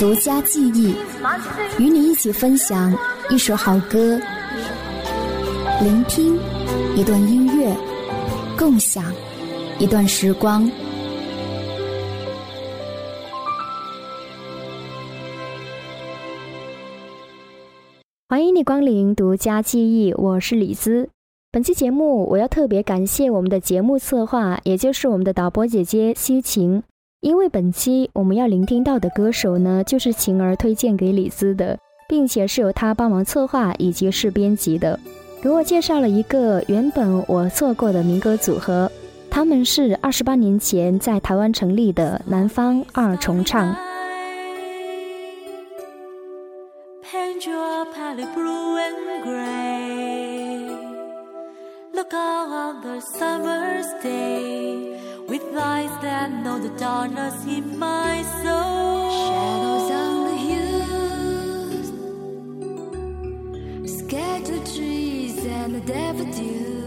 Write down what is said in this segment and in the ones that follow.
独家记忆，与你一起分享一首好歌，聆听一段音乐，共享一段时光。欢迎你光临独家记忆，我是李姿。本期节目我要特别感谢我们的节目策划，也就是我们的导播姐姐西晴，因为本期我们要聆听到的歌手呢，就是晴儿推荐给李斯的，并且是由她帮忙策划以及是编辑的，给我介绍了一个原本我错过的民歌组合，他们是二十八年前在台湾成立的南方二重唱。with eyes that know the darkness in my soul. Shadows on the hills, scared trees and the daffodils.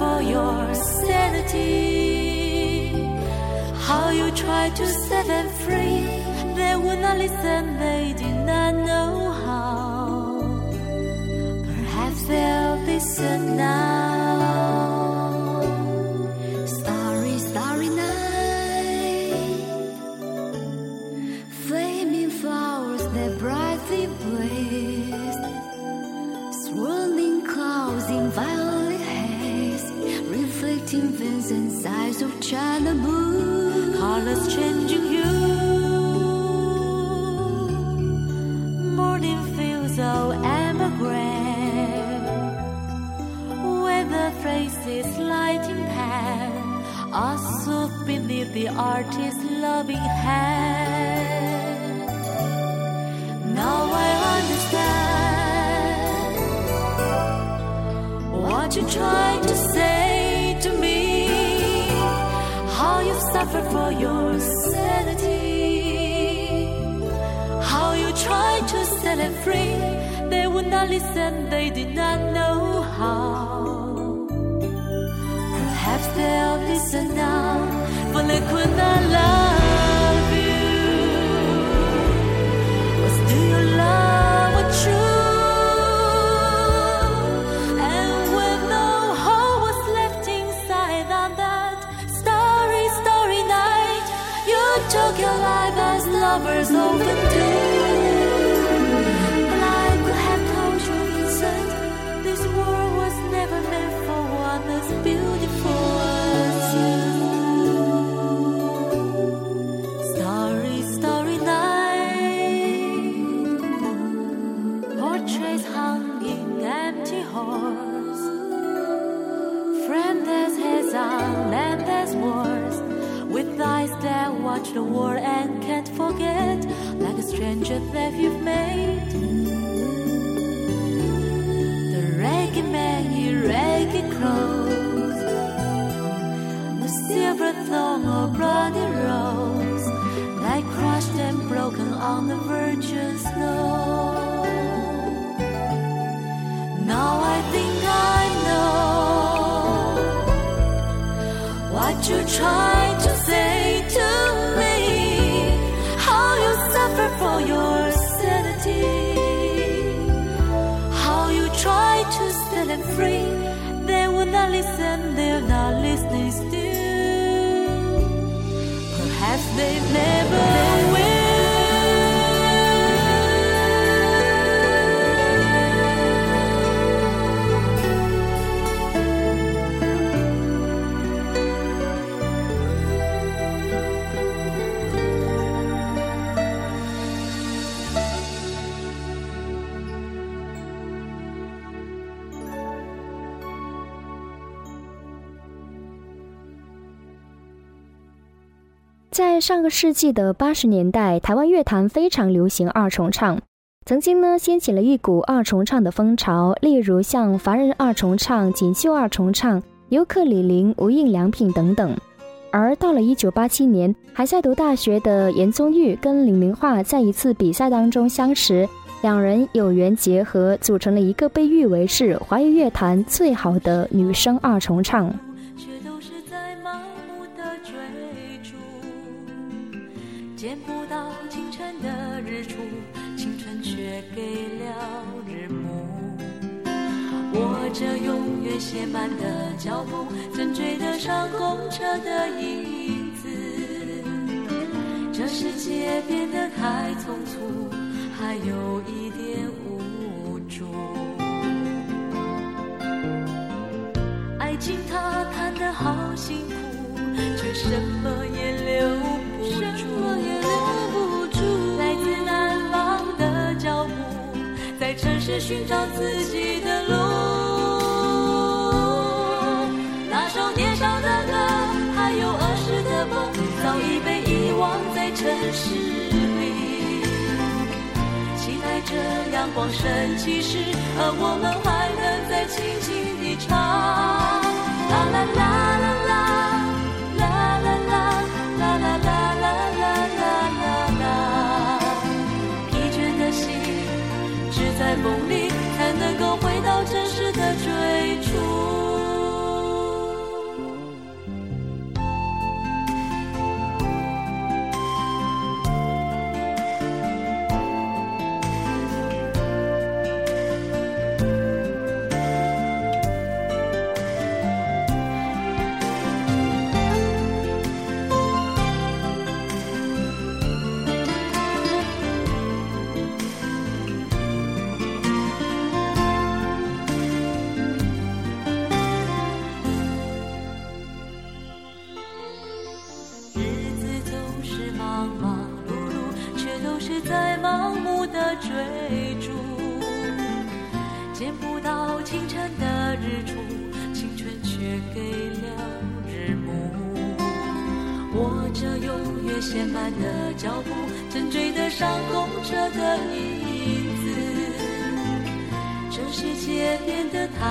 For your sanity. How you tried to set them free. They would not listen, they did not know what you tried to say suffer for your sanity, how you try to set it free. They would not listen, they did not know how. Perhaps they'll listen now, but they could not love lovers often do. But I could have told you, Vincent, this world was never meant for one as beautiful as you. Starry, starry night. Portraits hung in empty halls. Friend there's his on there's wars. With eyes that watch the war can't forget. Like a stranger that you've made. The reggae man, he reggae crows. The silver thorn or oh, bloody rose, like crushed and broken on the virgin snow. Now I think I know what you tried set free. They will not listen, they're not listening still. Perhaps they've never 上个世纪的八十年代，台湾乐坛非常流行二重唱，曾经呢掀起了一股二重唱的风潮，例如像凡人二重唱、锦绣二重唱、尤克里里、无印良品等等。而到了一九八七年，还在读大学的严宗玉跟李明化在一次比赛当中相识，两人有缘结合，组成了一个被誉为是华语乐坛最好的女声二重唱。见不到清晨的日出，青春却给了日暮。握着永远写满的脚步，怎追得上公车的影子。这世界变得太匆促，还有一点无助。爱情它谈得好辛苦，却什么也留不住，来自南方的脚步，在城市寻找自己的路。那首年少的歌，还有儿时的梦，早已被遗忘在城市里。期待着阳光升起时，而我们还能再轻轻地唱。啦啦啦，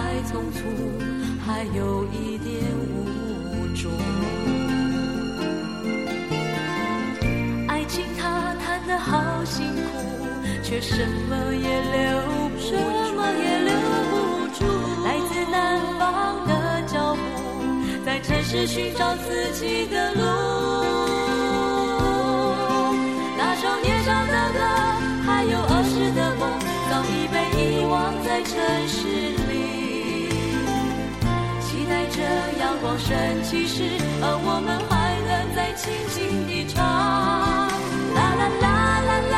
太匆促，还有一点无助。爱情它谈得好辛苦，却什么也留，什么也留不住。来自南方的脚步，在城市寻找自己的路。阳光升起时，而我们还能再轻轻地唱。啦啦啦啦啦，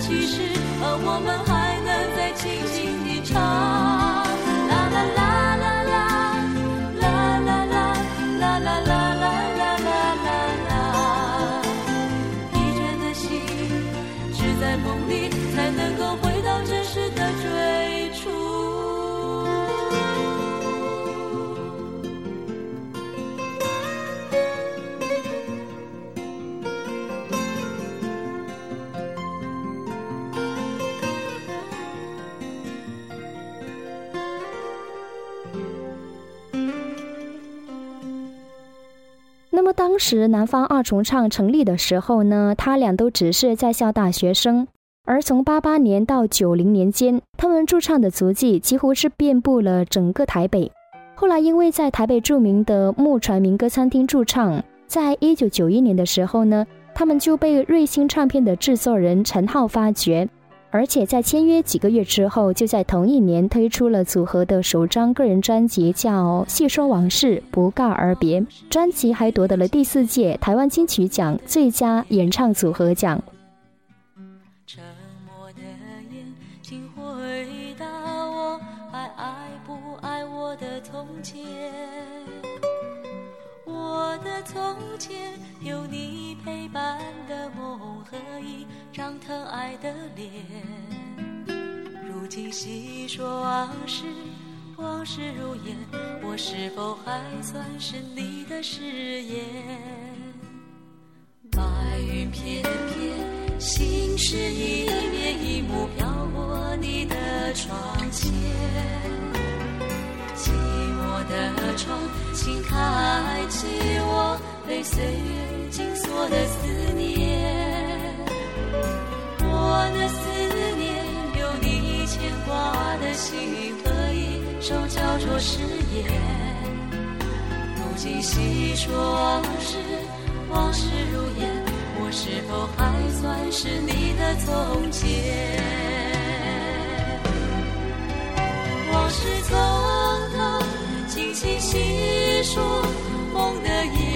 其实，而我们还能再轻轻地唱。当时南方二重唱成立的时候呢，他俩都只是在校大学生。而从八八年到九零年间，他们驻唱的足迹几乎是遍布了整个台北。后来因为在台北著名的木船民歌餐厅驻唱，在一九九一年的时候呢，他们就被瑞星唱片的制作人陈浩发掘，而且在签约几个月之后就在同一年推出了组合的首张个人专辑叫戏说往事不告而别。专辑还夺得了第四届台湾金曲奖最佳演唱组合奖。沉默的眼睛回答我还爱不爱我的从前？我的从前有你陪伴的梦和一张疼爱的脸。如今细说往事，往事如烟，我是否还算是你的誓言？白云片片，心事一面一幕飘过你的窗前。寂寞的窗，请开启我被岁月紧锁的思念。心和一手交错誓言。如今细说往事，往事如烟，我是否还算是你的从前？往事从头轻轻细说，梦的演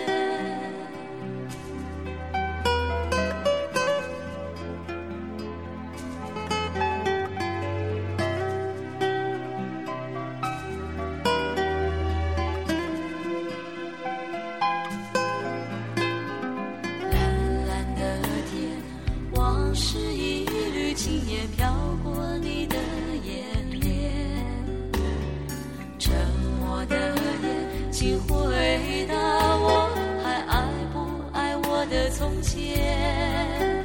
也飘过你的眼帘。沉默的眼睛回答我，还爱不爱我的从前？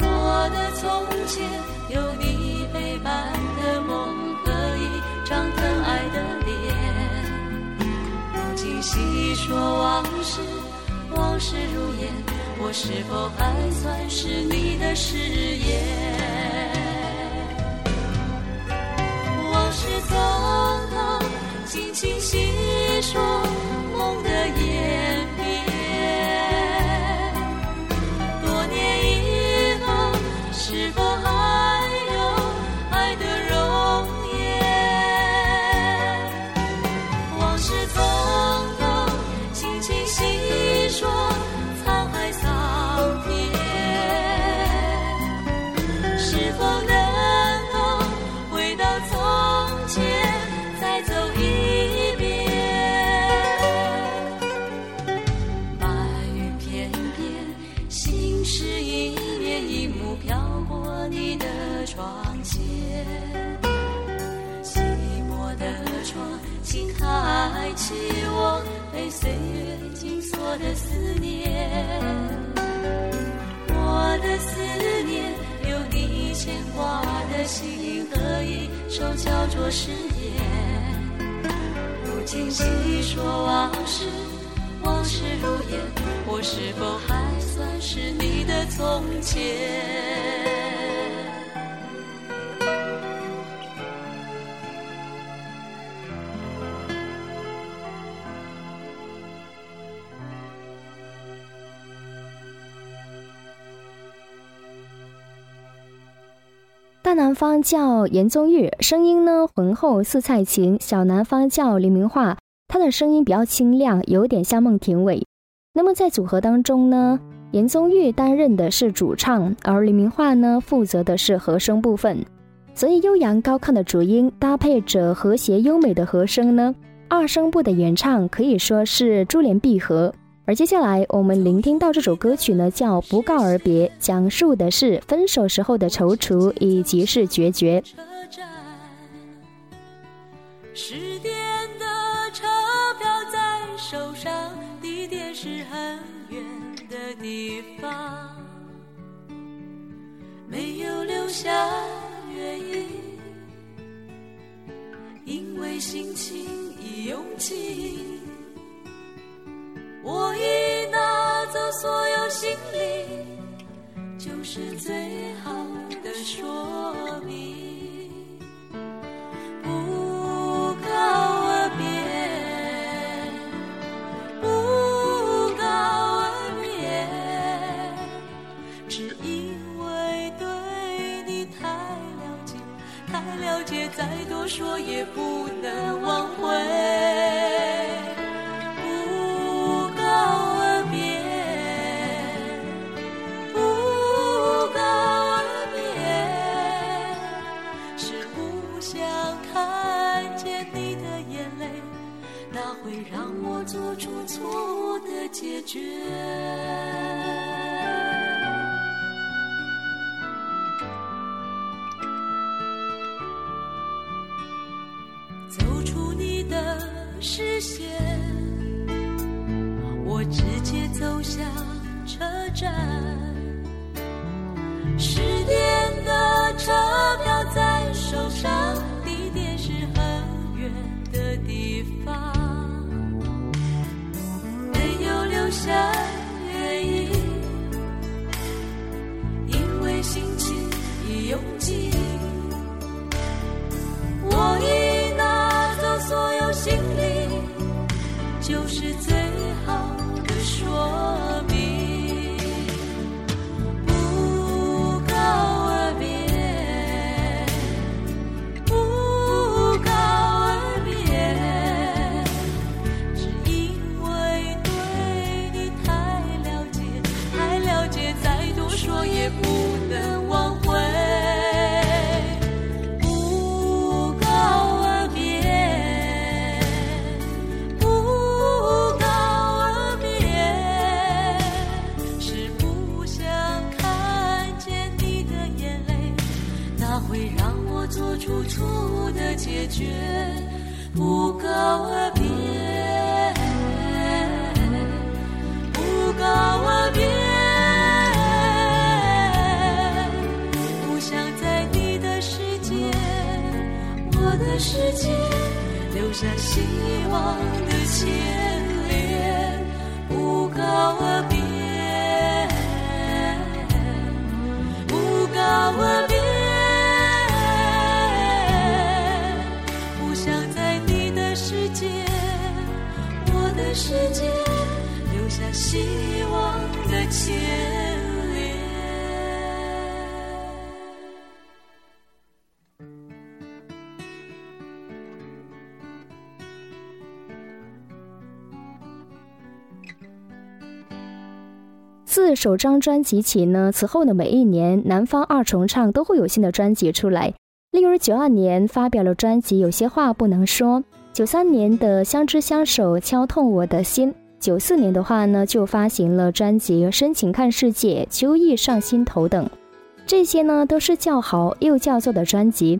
我的从前有你陪伴的梦和一张疼爱的脸。如今细说往事，往事如烟，我是否还算是你的誓言？往事匆匆轻轻细我的思念。我的思念，有你牵挂的心和一首叫做誓言。如今细说往事，往事如烟，我是否还算是你的从前？大南方叫严宗玉，声音呢浑厚似蔡琴；小南方叫黎明化，他的声音比较清亮，有点像孟庭苇。那么在组合当中呢，严宗玉担任的是主唱，而黎明化呢负责的是和声部分。所以悠扬高亢的主音搭配着和谐优美的和声呢，二声部的演唱可以说是珠联璧合。而接下来我们聆听到这首歌曲呢，叫《不告而别》，讲述的是分手时候的踌躇以及是决绝。车站，十点的车票在手上，地点是很远的地方，没有留下原因，因为心情已用尽。我已拿走所有行李，就是最好的说明。不告而别，不告而别，只因为对你太了解，太了解，再多说也不能挽回。做出错误的解决。走出你的视线。我直接走向车站，牵连，不告而别，不告而别，不想在你的世界，我的世界留下希望的牵。首张专辑起呢，此后的每一年，南方二重唱都会有新的专辑出来。例如九二年发表了专辑《有些话不能说》，九三年的《相知相守》敲痛我的心，九四年的话呢就发行了专辑《深情看世界》《秋意上心头》等，这些呢都是叫好又叫座的专辑。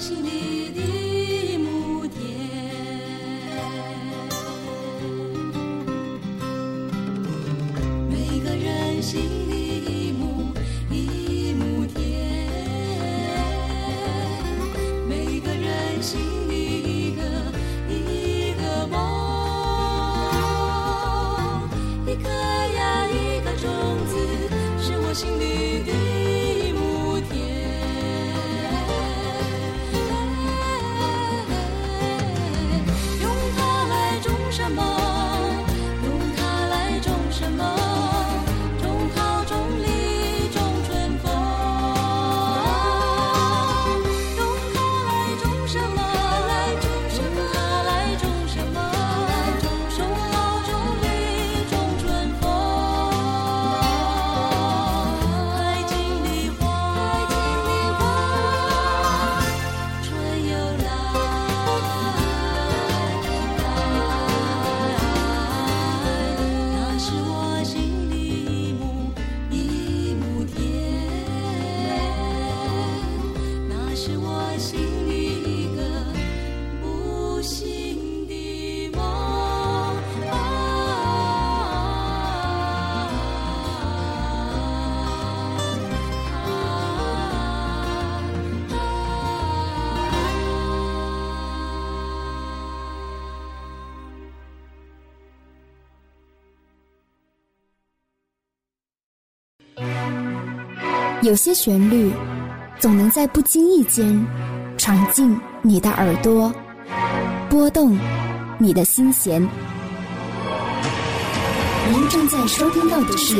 是我有些旋律总能在不经意间闯进你的耳朵，拨动你的心弦。您正在收听到的是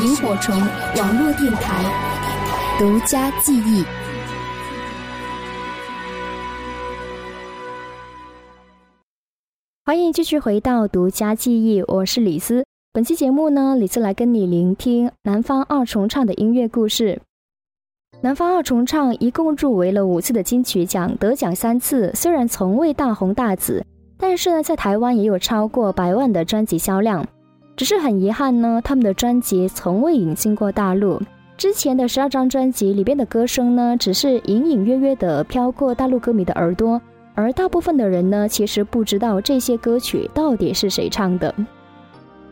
萤火虫网络电台独家记忆。欢迎继续回到独家记忆，我是李斯。本期节目呢，李斯来跟你聆听南方二重唱的音乐故事。南方二重唱一共入围了五次的金曲奖，得奖三次。虽然从未大红大紫，但是呢，在台湾也有超过百万的专辑销量。只是很遗憾呢，他们的专辑从未引进过大陆。之前的十二张专辑里边的歌声呢，只是隐隐约约的飘过大陆歌迷的耳朵，而大部分的人呢，其实不知道这些歌曲到底是谁唱的。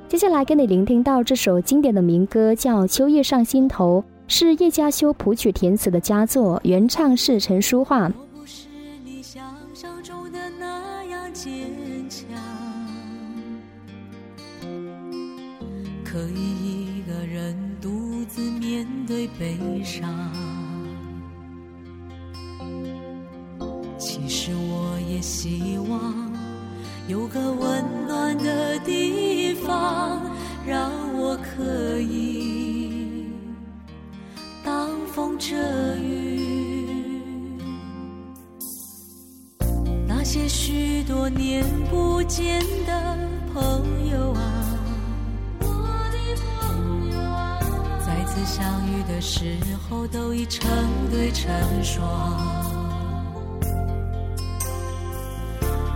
接下来跟你聆听到这首经典的民歌，叫《秋叶上心头》，是叶嘉修谱曲填词的佳作，原唱是陈淑桦。我不是你想象中的那样坚强，可以一个人独自面对悲伤。其实我也希望有个温暖的地方让我可以挡风遮雨。那些许多年不见的朋友啊我的朋友啊再次相遇的时候都已成对成双。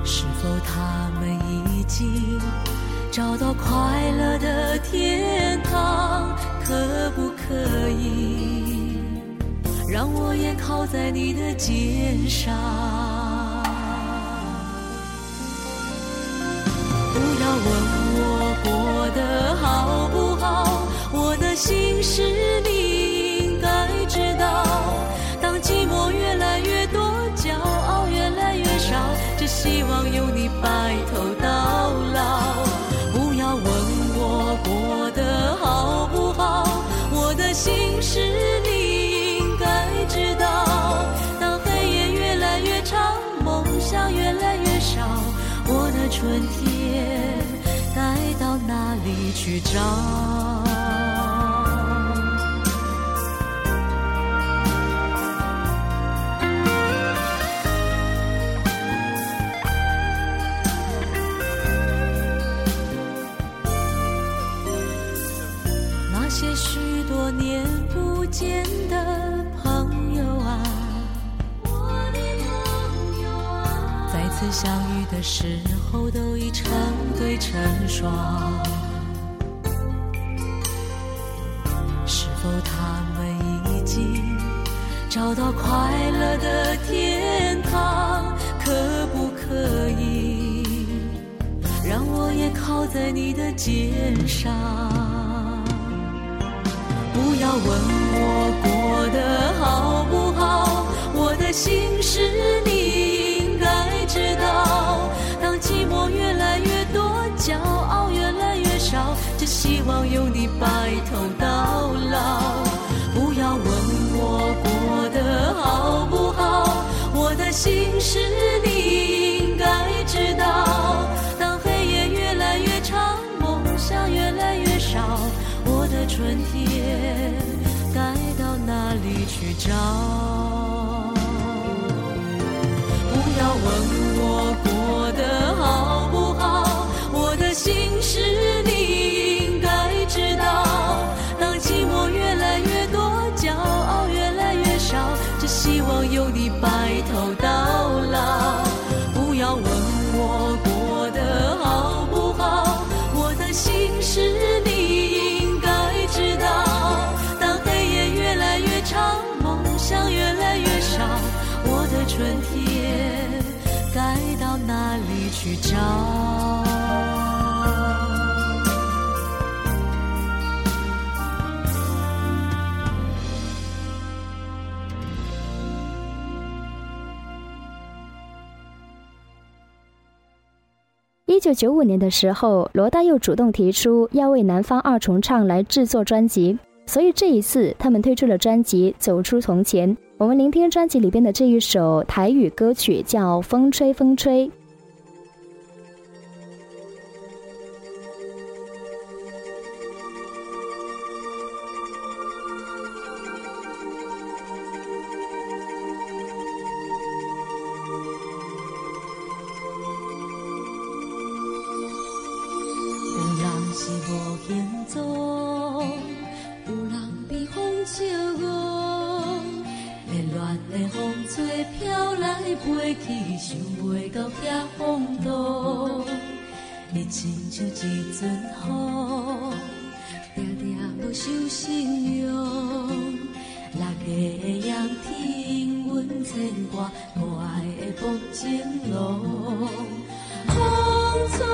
是否他们已经找到快乐的天堂？可不可以让我也靠在你的肩上？相遇的时候都已成对成双。找到快乐的天堂？可不可以让我也靠在你的肩上？不要问我过得好不好，我的心事你应该知道。当寂寞越来越多，骄傲越来越少，只希望有你白头到老。不要问心事你应该知道。当黑夜越来越长，梦想越来越少，我的春天该到哪里去找？九五年的时候，罗大佑主动提出要为南方二重唱来制作专辑，所以这一次他们推出了专辑《走出从前》。我们聆听专辑里边的这一首台语歌曲，叫《风吹风吹》。像一阵风，常常无受信用。六月的阳天，阮牵挂可爱的薄情郎。风吹，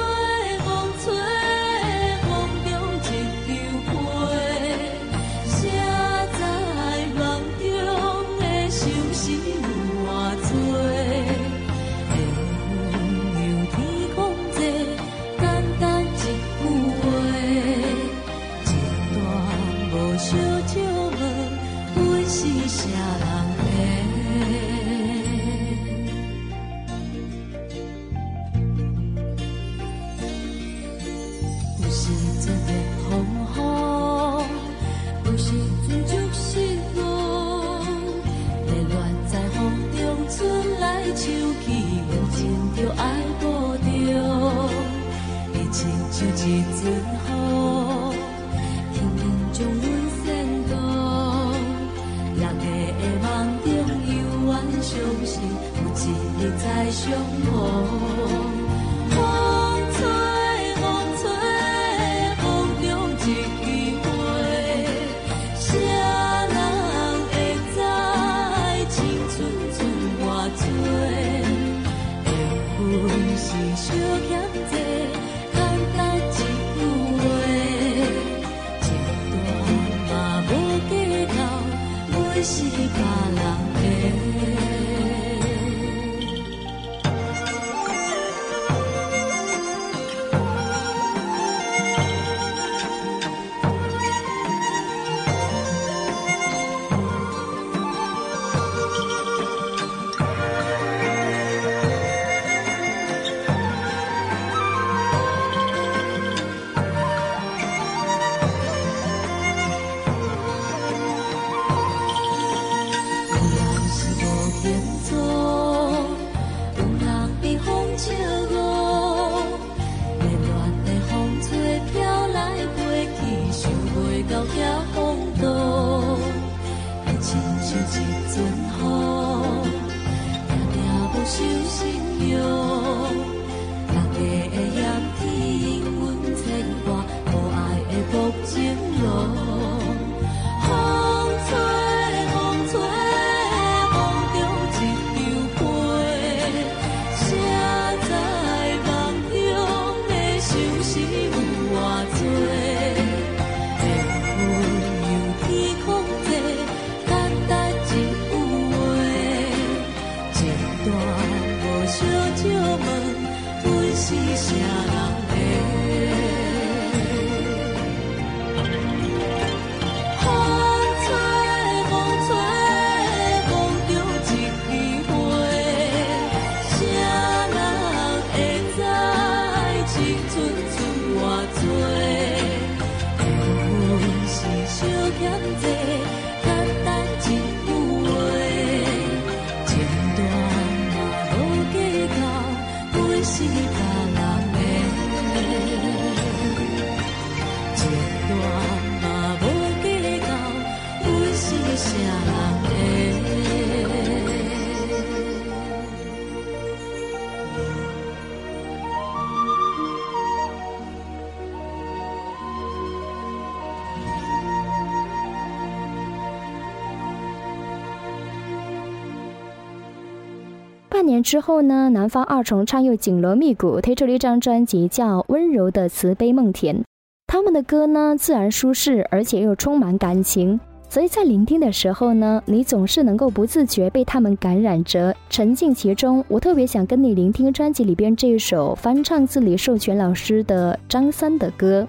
半年之后呢南方二重唱又紧锣密鼓推出了一张专辑叫温柔的慈悲梦田他们的歌呢自然舒适而且又充满感情。所以在聆听的时候呢你总是能够不自觉被他们感染着沉浸其中我特别想跟你聆听专辑里边这一首翻唱自李授权老师的张三的歌。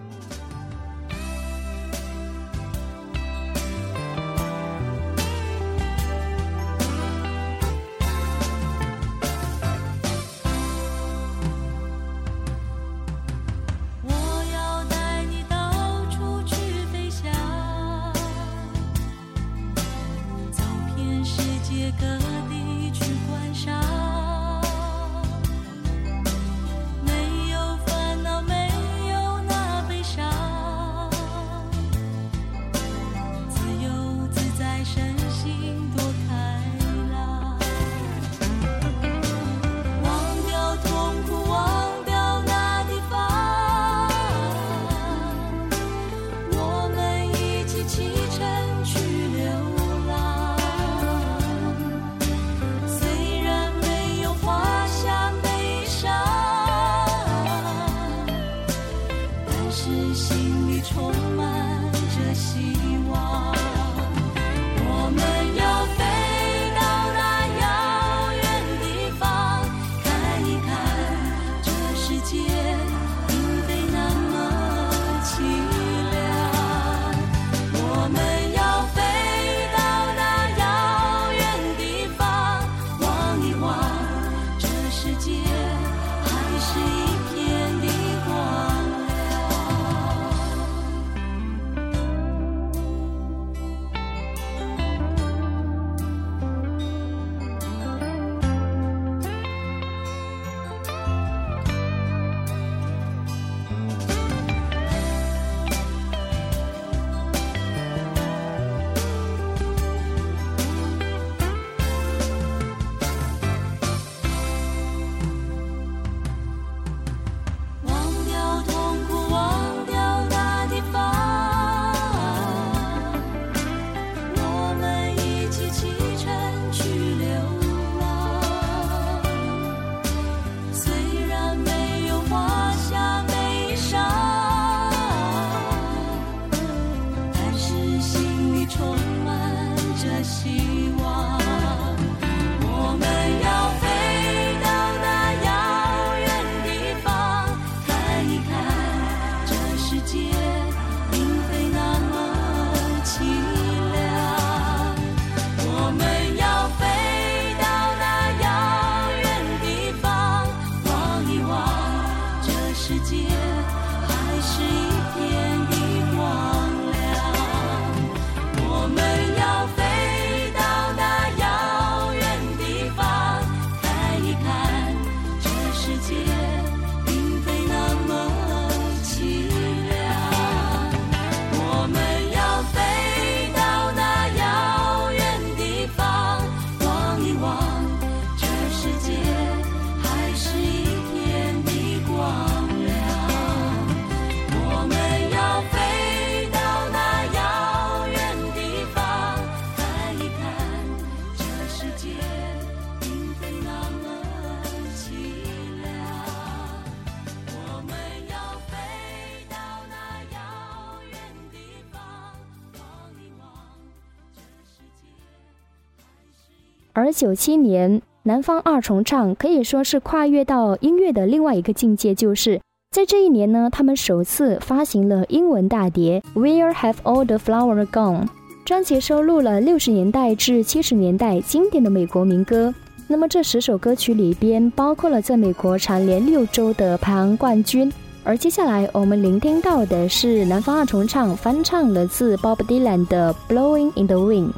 而九七年，南方二重唱可以说是跨越到音乐的另外一个境界，就是在这一年呢，他们首次发行了英文大碟《Where Have All the Flowers Gone》。专辑收录了六十年代至七十年代经典的美国民歌。那么这十首歌曲里边包括了在美国蝉联六周的排行冠军。而接下来我们聆听到的是南方二重唱翻唱了自 Bob Dylan 的《Blowing in the Wind》。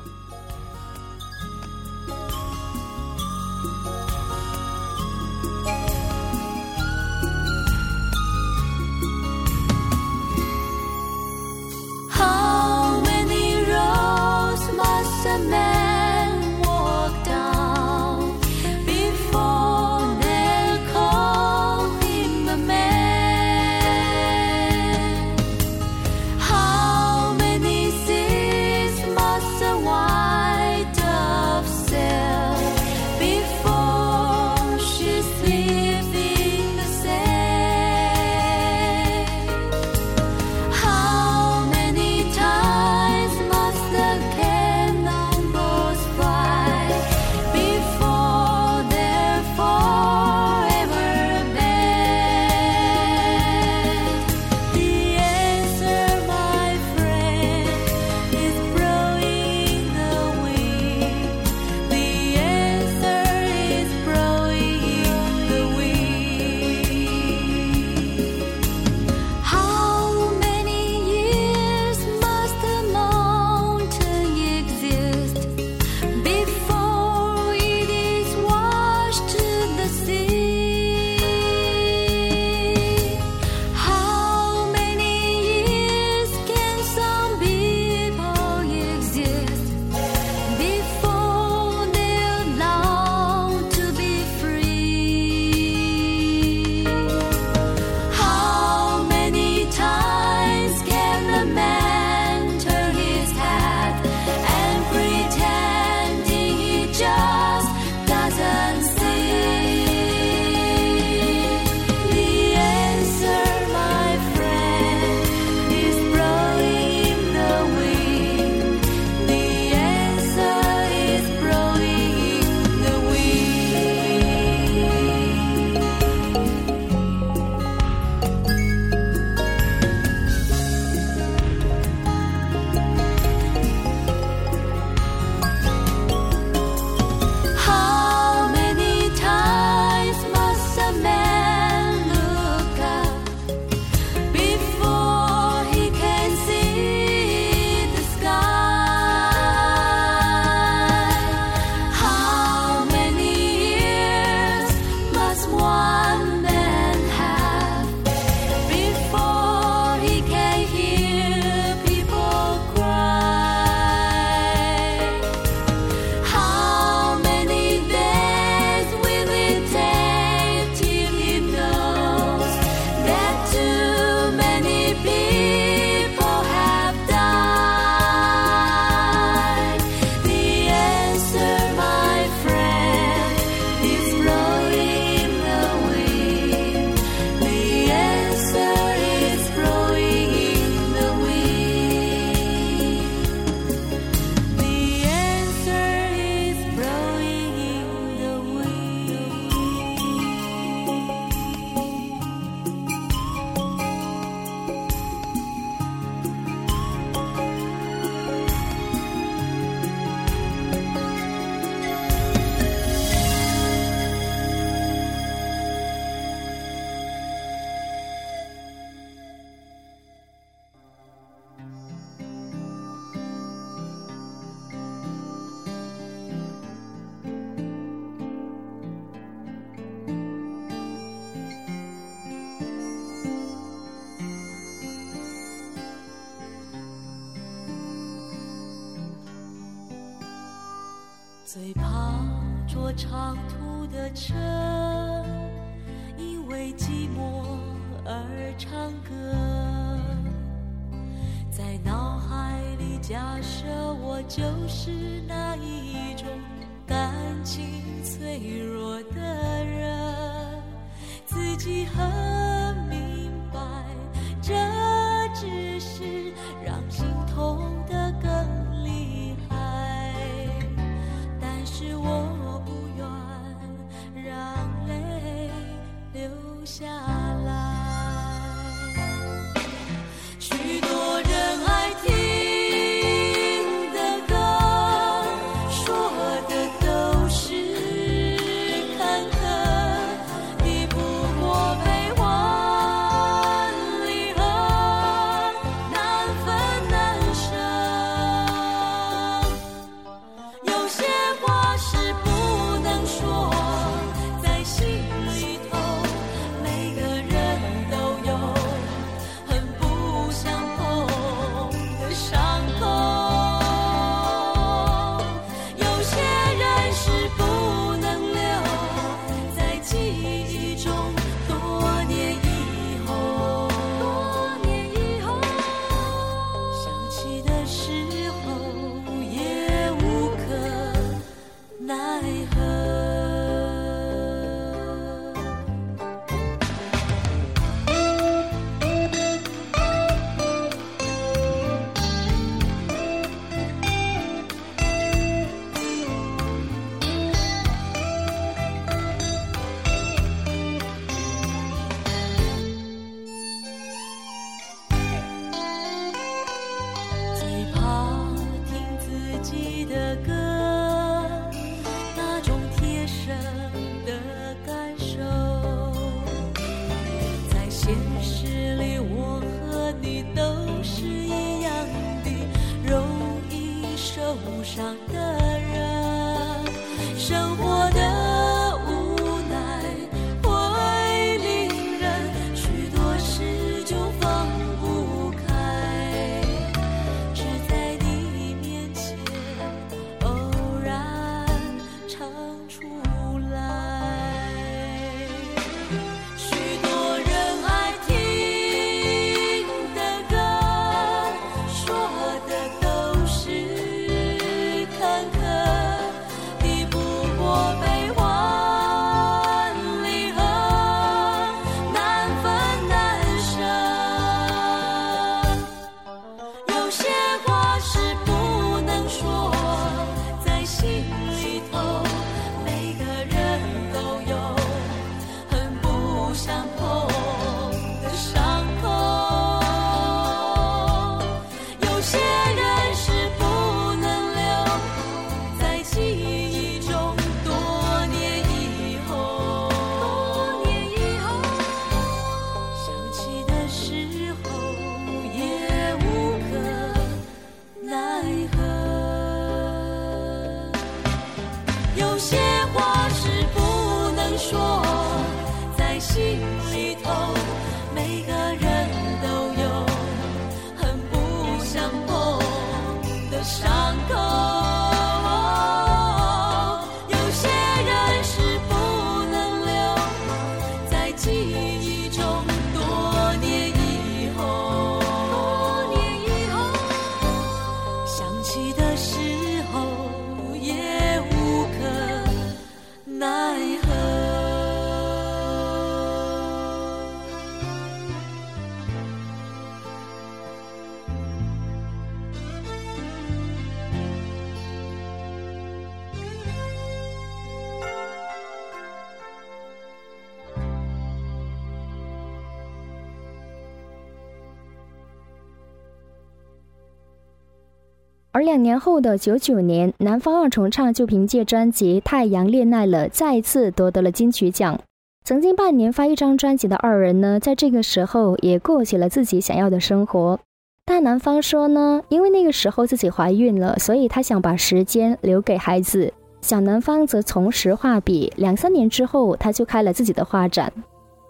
而两年后的九九年，南方二重唱就凭借专辑《太阳恋爱了》再次夺得了金曲奖。曾经半年发一张专辑的二人呢，在这个时候也过起了自己想要的生活。大南方说呢，因为那个时候自己怀孕了，所以他想把时间留给孩子。小南方则从实画笔，两三年之后，他就开了自己的画展。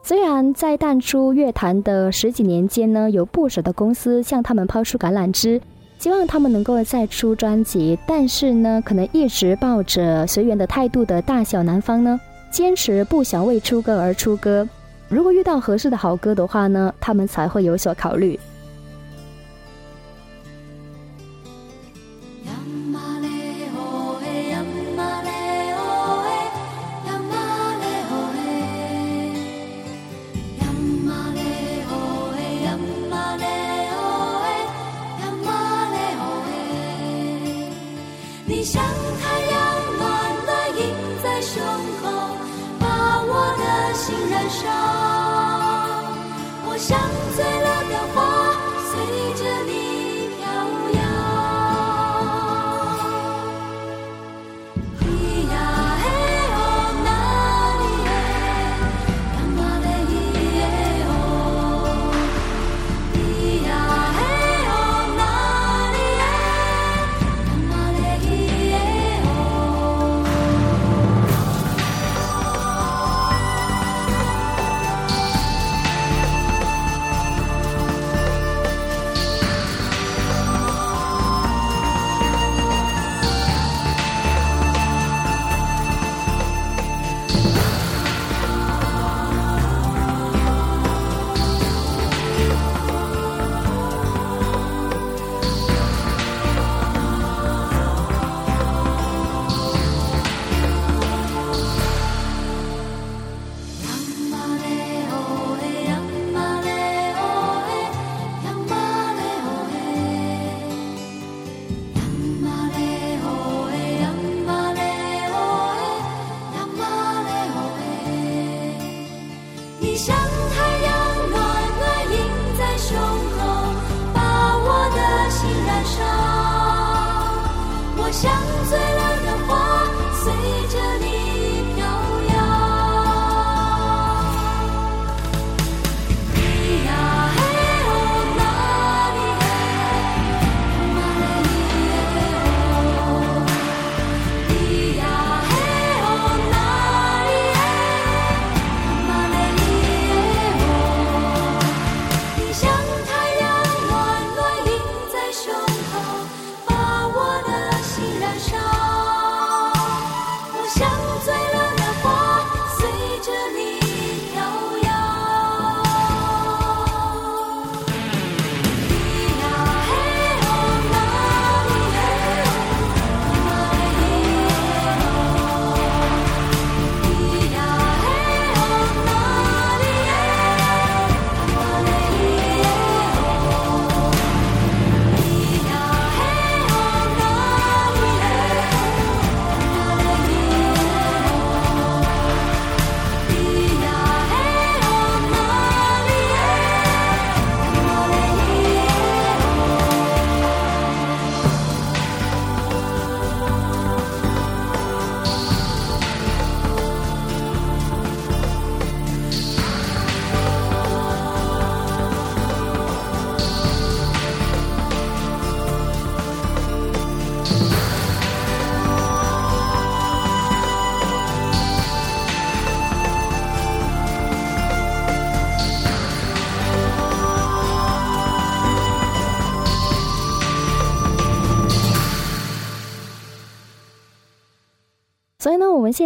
虽然在淡出乐坛的十几年间呢，有不少的公司向他们抛出橄榄枝，希望他们能够再出专辑。但是呢，可能一直抱着随缘的态度的大小南方呢，坚持不想为出歌而出歌。如果遇到合适的好歌的话呢，他们才会有所考虑。现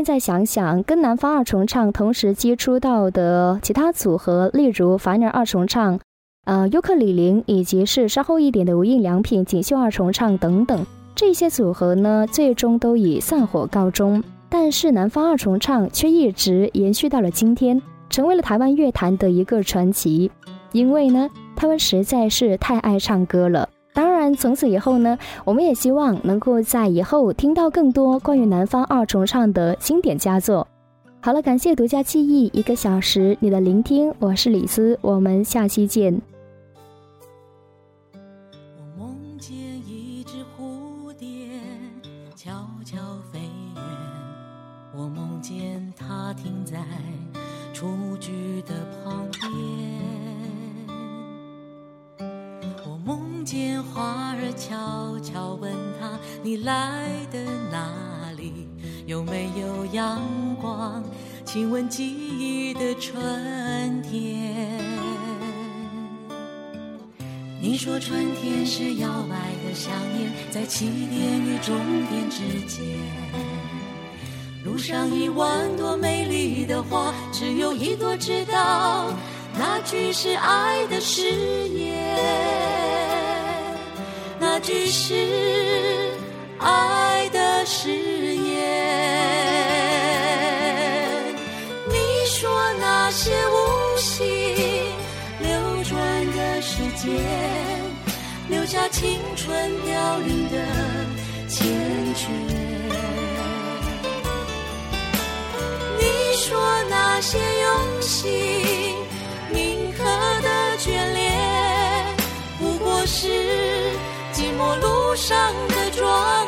在想想，跟南方二重唱同时接触到的其他组合，例如凡人二重唱、呃尤克里里，以及是稍后一点的无印良品锦绣二重唱等等，这些组合呢，最终都以散伙告终。但是南方二重唱却一直延续到了今天，成为了台湾乐坛的一个传奇。因为呢，他们实在是太爱唱歌了。但，从此以后呢，我们也希望能够在以后听到更多关于南方二重唱的经典佳作。好了，感谢独家记忆一个小时你的聆听，我是李思，我们下期见。见花儿悄悄问他：“你来的哪里？有没有阳光？亲吻记忆的春天。”你说春天是摇摆的想念，在起点与终点之间。路上一万朵美丽的花，只有一朵知道，那句是爱的誓言，只是爱的誓言。你说那些无心流转的时间，留下青春凋零的缱绻。你说那些用心铭刻的眷恋，不过是上的装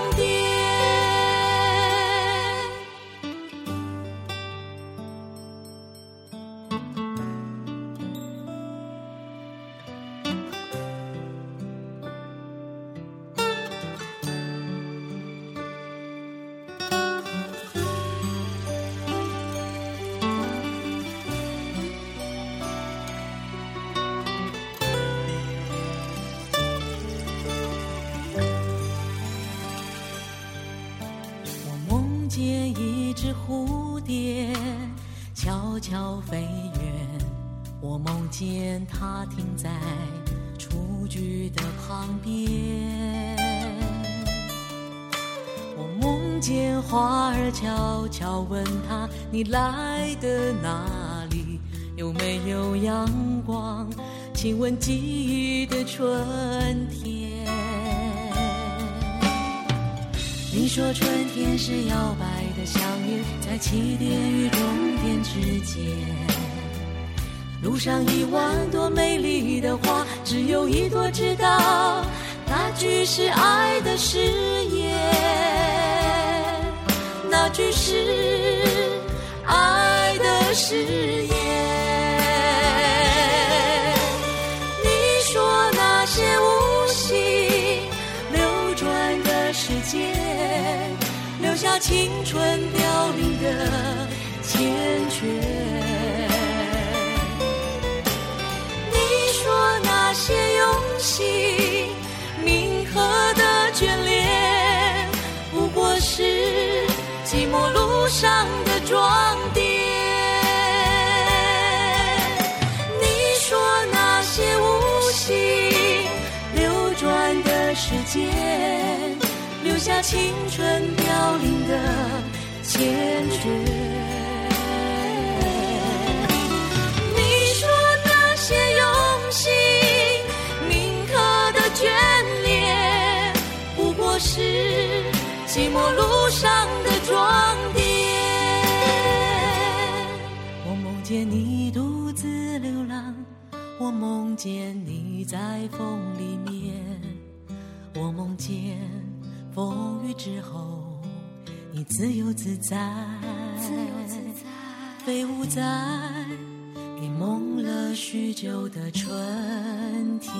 你来的哪里？有没有阳光？亲吻记忆的春天。你说春天是摇摆的想念，在起点与终点之间。路上一万朵美丽的花，只有一朵知道，那句是爱的誓言，那句是爱的誓言。你说那些无心流转的时间，留下青春凋零的缱绻。你说那些用心铭刻的眷恋，不过是寂寞路上的装留下青春凋零的缱绻。你说那些用心铭刻的眷恋，不过是寂寞路上的装点。我梦见你独自流浪，我梦见你在风里面，我梦见风雨之后，你自由自在，自由自在。飞舞在你梦了许久的春天。